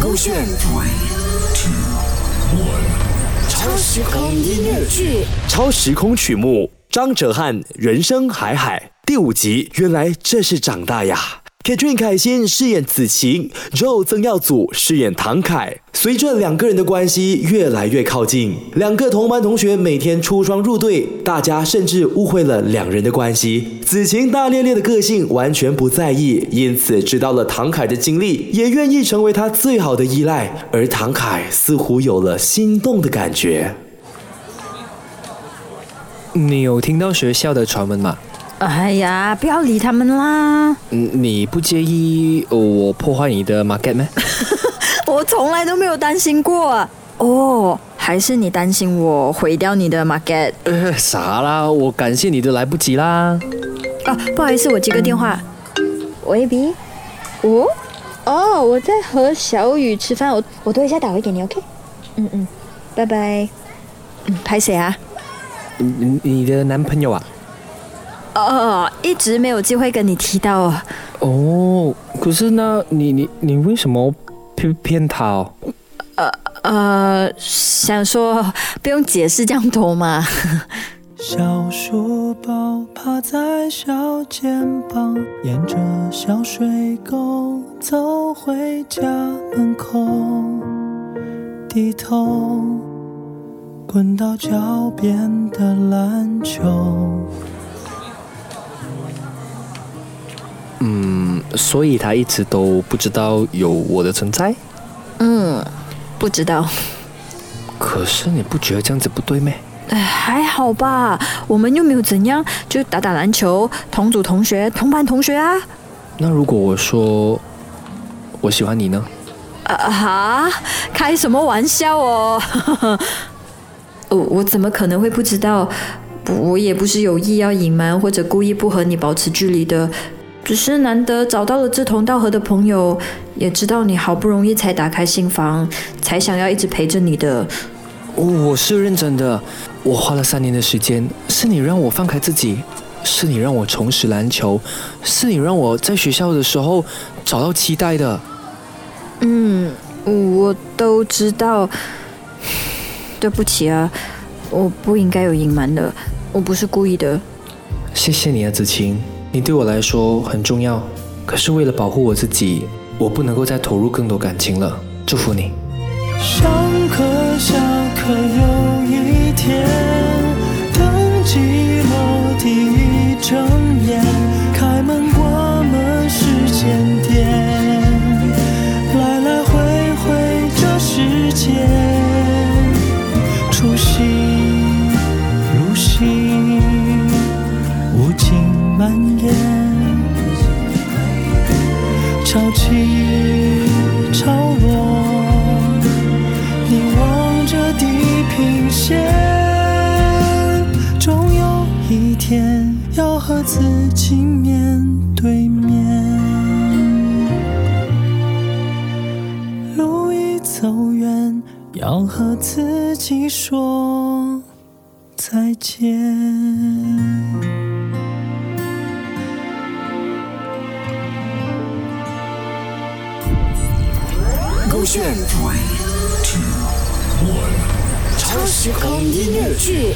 勾选 Three, Two, One，超时空音乐剧，超时空曲目，张哲瀚《人生海海》第五集，原来这是长大呀。Katrin 凯欣饰演子晴，Joe 曾耀祖饰演唐凯。随着两个人的关系越来越靠近，两个同班同学每天出双入对，大家甚至误会了两人的关系。子晴大咧咧的个性完全不在意，因此知道了唐凯的经历，也愿意成为他最好的依赖。而唐凯似乎有了心动的感觉。你有听到学校的传闻吗？哎呀，不要理他们啦！你不介意我破坏你的 market 吗？我从来都没有担心过。哦，还是你担心我毁掉你的 market？呃，啥啦？我感谢你都来不及啦。啊，不好意思，我接个电话。喂，B。哦，哦，我在和小雨吃饭，我我等一下打回给你，OK？嗯嗯，拜拜。嗯，拍谁啊？你你的男朋友啊？哦，一直没有机会跟你提到哦。哦，可是呢你你你为什么骗骗他哦？呃呃，想说不用解释这样多嘛。小书包趴在小肩膀，沿着小水沟走回家门口，低头滚到脚边的篮球。嗯，所以他一直都不知道有我的存在。嗯，不知道。可是你不觉得这样子不对吗？哎，还好吧，我们又没有怎样，就打打篮球，同组同学，同班同学啊。那如果我说我喜欢你呢？啊哈，开什么玩笑哦！我我怎么可能会不知道？我也不是有意要隐瞒或者故意不和你保持距离的。只是难得找到了志同道合的朋友，也知道你好不容易才打开心房，才想要一直陪着你的。我是认真的，我花了三年的时间，是你让我放开自己，是你让我重拾篮球，是你让我在学校的时候找到期待的。嗯，我都知道。对不起啊，我不应该有隐瞒的，我不是故意的。谢谢你啊，子晴。你对我来说很重要，可是为了保护我自己，我不能够再投入更多感情了。祝福你。上课下课有一天，等寂寞第一睁眼，开门关门时间点，来来回回这世界，蔓延，潮起潮落。你望着地平线，终有一天要和自己面对面。路已走远，要和自己说再见。勾选 Three, Two, One，超时空音乐剧。